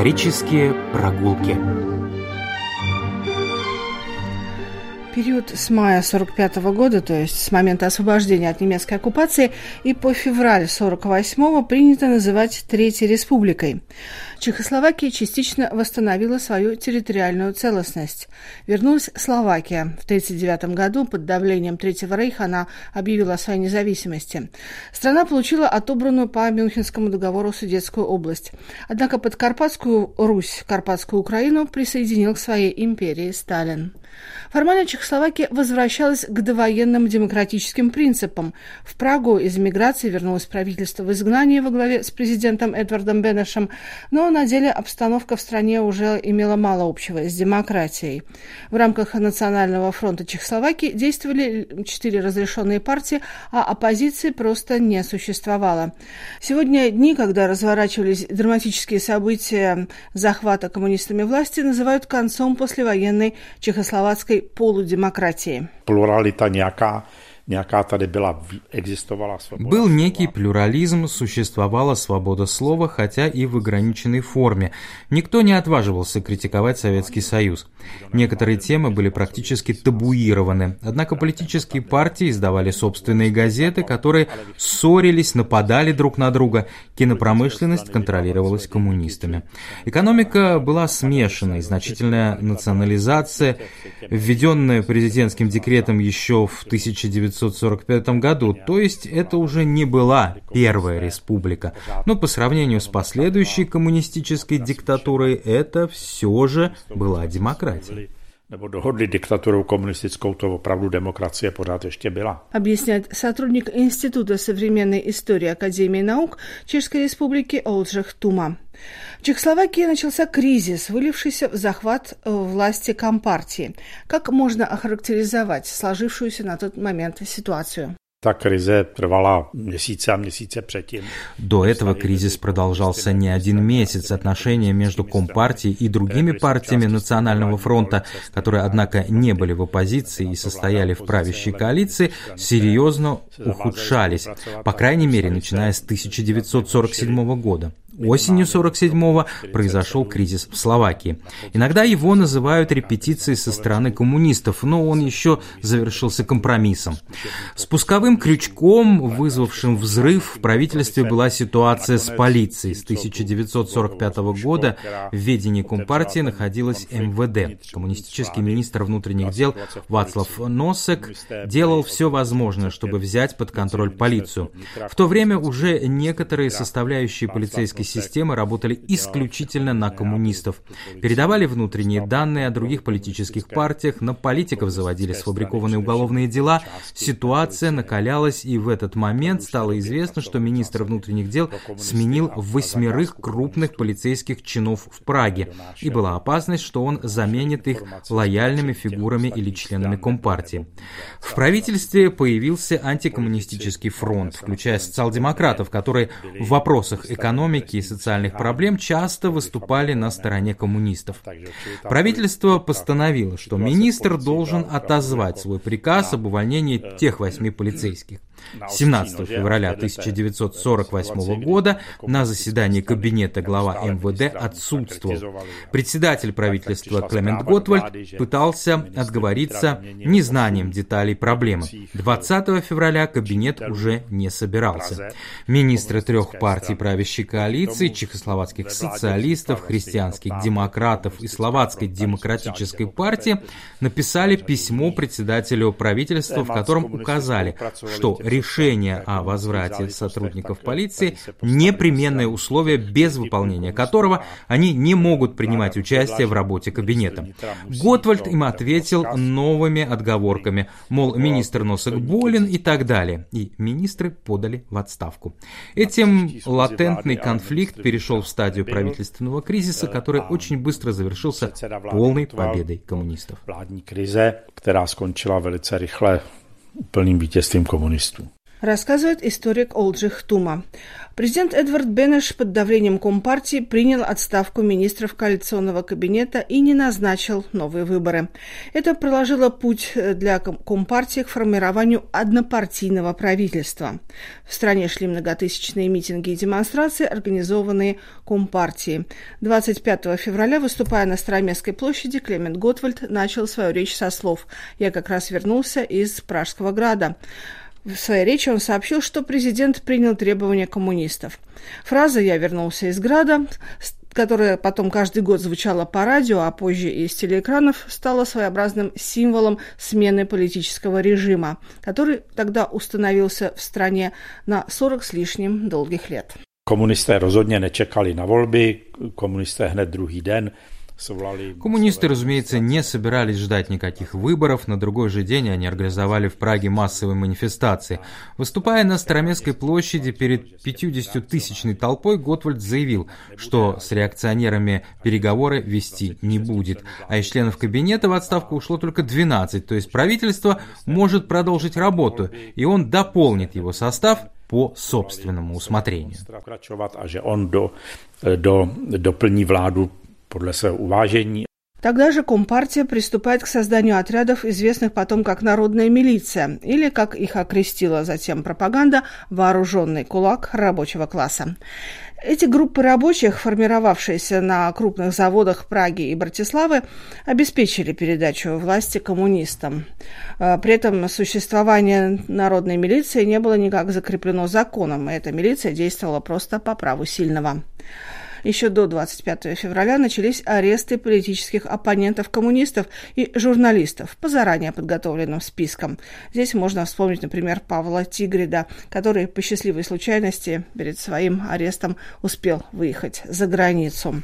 Исторические прогулки. Период с мая 45 года, то есть с момента освобождения от немецкой оккупации, и по февраль 48 принято называть Третьей Республикой. Чехословакия частично восстановила свою территориальную целостность. Вернулась Словакия. В 1939 году под давлением Третьего Рейха она объявила о своей независимости. Страна получила отобранную по Мюнхенскому договору Судетскую область. Однако под Карпатскую Русь, Карпатскую Украину присоединил к своей империи Сталин. Формально Чехословакия возвращалась к довоенным демократическим принципам. В Прагу из эмиграции вернулось правительство в изгнании во главе с президентом Эдвардом Бенешем, но на деле обстановка в стране уже имела мало общего с демократией. В рамках Национального фронта Чехословакии действовали четыре разрешенные партии, а оппозиции просто не существовало. Сегодня дни, когда разворачивались драматические события захвата коммунистами власти, называют концом послевоенной чехословацкой полудемократии. Плуралита nějaká nějaká tady byla, existovala svoboda. Был некий плюрализм, существовала свобода слова, хотя и в ограниченной форме. Никто не отваживался критиковать Советский Союз. Некоторые темы были практически табуированы. Однако политические партии издавали собственные газеты, которые ссорились, нападали друг на друга. Кинопромышленность контролировалась коммунистами. Экономика была смешанной, значительная национализация, введенная президентским декретом еще в 1900 1945 году, то есть это уже не была первая республика. Но по сравнению с последующей коммунистической диктатурой, это все же была демократия nebo dohodli diktaturu komunistickou, to opravdu demokracie pořád ještě byla. Объясняет сотрудник Института современной истории Академии наук Чешской Республики Олджих Тума. В Чехословакии начался кризис, вылившийся в захват э, власти Компартии. Как можно охарактеризовать сложившуюся на тот момент ситуацию? Krize trvala měsíce a měsíce předtím. До этого кризис продолжался не один месяц. Отношения между Компартией и другими партиями Национального фронта, которые, однако, не были в оппозиции и состояли в правящей коалиции, серьезно ухудшались, по крайней мере, начиная с 1947 года. Осенью 47-го произошел кризис в Словакии. Иногда его называют репетицией со стороны коммунистов, но он еще завершился компромиссом. Спусковым крючком, вызвавшим взрыв, в правительстве была ситуация с полицией. С 1945 года в ведении Компартии находилась МВД. Коммунистический министр внутренних дел Вацлав Носек делал все возможное, чтобы взять под контроль полицию. В то время уже некоторые составляющие полицейской системы работали исключительно на коммунистов. Передавали внутренние данные о других политических партиях, на политиков заводили сфабрикованные уголовные дела. Ситуация накалялась, и в этот момент стало известно, что министр внутренних дел сменил восьмерых крупных полицейских чинов в Праге, и была опасность, что он заменит их лояльными фигурами или членами Компартии. В правительстве появился антикоммунистический фронт, включая социал-демократов, которые в вопросах экономики и социальных проблем часто выступали на стороне коммунистов. Правительство постановило, что министр должен отозвать свой приказ об увольнении тех восьми полицейских. 17 февраля 1948 года на заседании кабинета глава МВД отсутствовал. Председатель правительства Клемент Готвальд пытался отговориться незнанием деталей проблемы. 20 февраля кабинет уже не собирался. Министры трех партий правящей коалиции, чехословацких социалистов, христианских демократов и словацкой демократической партии написали письмо председателю правительства, в котором указали, что решение о возврате сотрудников полиции – непременное условие, без выполнения которого они не могут принимать участие в работе кабинета. Готвальд им ответил новыми отговорками, мол, министр Носок болен и так далее, и министры подали в отставку. Этим латентный конфликт перешел в стадию правительственного кризиса, который очень быстро завершился полной победой коммунистов. Vládní krize, která skončila velice rychle úplným vítězstvím komunistů. Рассказывает историк Олджих Тума. Президент Эдвард Бенеш под давлением Компартии принял отставку министров коалиционного кабинета и не назначил новые выборы. Это проложило путь для Компартии к формированию однопартийного правительства. В стране шли многотысячные митинги и демонстрации, организованные Компартией. 25 февраля, выступая на Староместской площади, Клемент Готвальд начал свою речь со слов «Я как раз вернулся из Пражского града». В своей речи он сообщил, что президент принял требования коммунистов. Фраза «Я вернулся из Града», которая потом каждый год звучала по радио, а позже и из телеэкранов, стала своеобразным символом смены политического режима, который тогда установился в стране на 40 с лишним долгих лет. Коммунисты rozhodně nečekali na volby, komunisté hned druhý den Коммунисты, разумеется, не собирались ждать никаких выборов. На другой же день они организовали в Праге массовые манифестации. Выступая на Староместской площади перед 50-тысячной толпой, Готвальд заявил, что с реакционерами переговоры вести не будет. А из членов кабинета в отставку ушло только 12, то есть правительство может продолжить работу, и он дополнит его состав по собственному усмотрению. Podle svého uvážení. Тогда же Компартия приступает к созданию отрядов, известных потом как «Народная милиция», или, как их окрестила затем пропаганда, «Вооруженный кулак рабочего класса». Эти группы рабочих, формировавшиеся на крупных заводах Праги и Братиславы, обеспечили передачу власти коммунистам. А, при этом существование народной милиции не было никак закреплено законом, и эта милиция действовала просто по праву сильного. Еще до 25 февраля начались аресты политических оппонентов коммунистов и журналистов по заранее подготовленным спискам. Здесь можно вспомнить, например, Павла Тигрида, который по счастливой случайности перед своим арестом успел выехать за границу.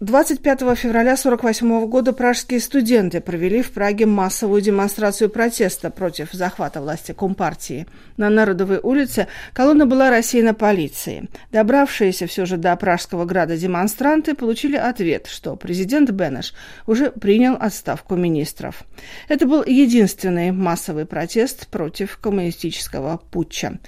25 февраля 1948 года пражские студенты провели в Праге массовую демонстрацию протеста против захвата власти Компартии. На Народовой улице колонна была рассеяна полицией. Добравшиеся все же до Пражского града демонстранты получили ответ, что президент Бенеш уже принял отставку министров. Это был единственный массовый протест против коммунистического путча.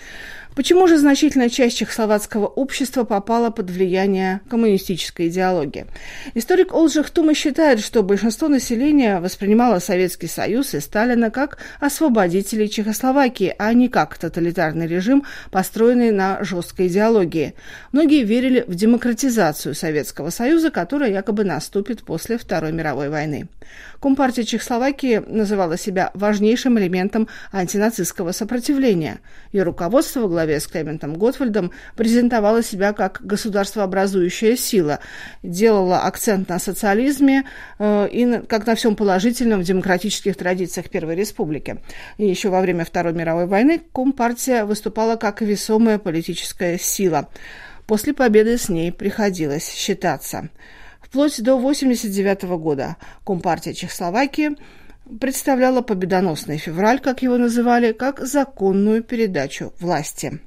Почему же значительная часть чехословацкого общества попала под влияние коммунистической идеологии? Историк Олджих Тума считает, что большинство населения воспринимало Советский Союз и Сталина как освободителей Чехословакии, а не как тоталитарный режим, построенный на жесткой идеологии. Многие верили в демократизацию Советского Союза, которая якобы наступит после Второй мировой войны. Компартия Чехословакии называла себя важнейшим элементом антинацистского сопротивления. Ее руководство во главе с Клементом Готвальдом презентовало себя как государствообразующая сила, делала акцент на социализме э, и на, как на всем положительном в демократических традициях Первой Республики. И еще во время Второй мировой войны Компартия выступала как весомая политическая сила. После победы с ней приходилось считаться. Вплоть до 1989 года Компартия Чехословакии представляла победоносный февраль, как его называли, как законную передачу власти.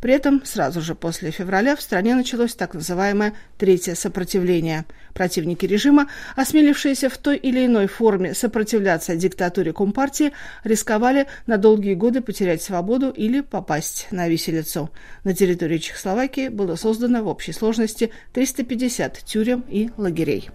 При этом сразу же после февраля в стране началось так называемое «третье сопротивление». Противники режима, осмелившиеся в той или иной форме сопротивляться диктатуре Компартии, рисковали на долгие годы потерять свободу или попасть на виселицу. На территории Чехословакии было создано в общей сложности 350 тюрем и лагерей.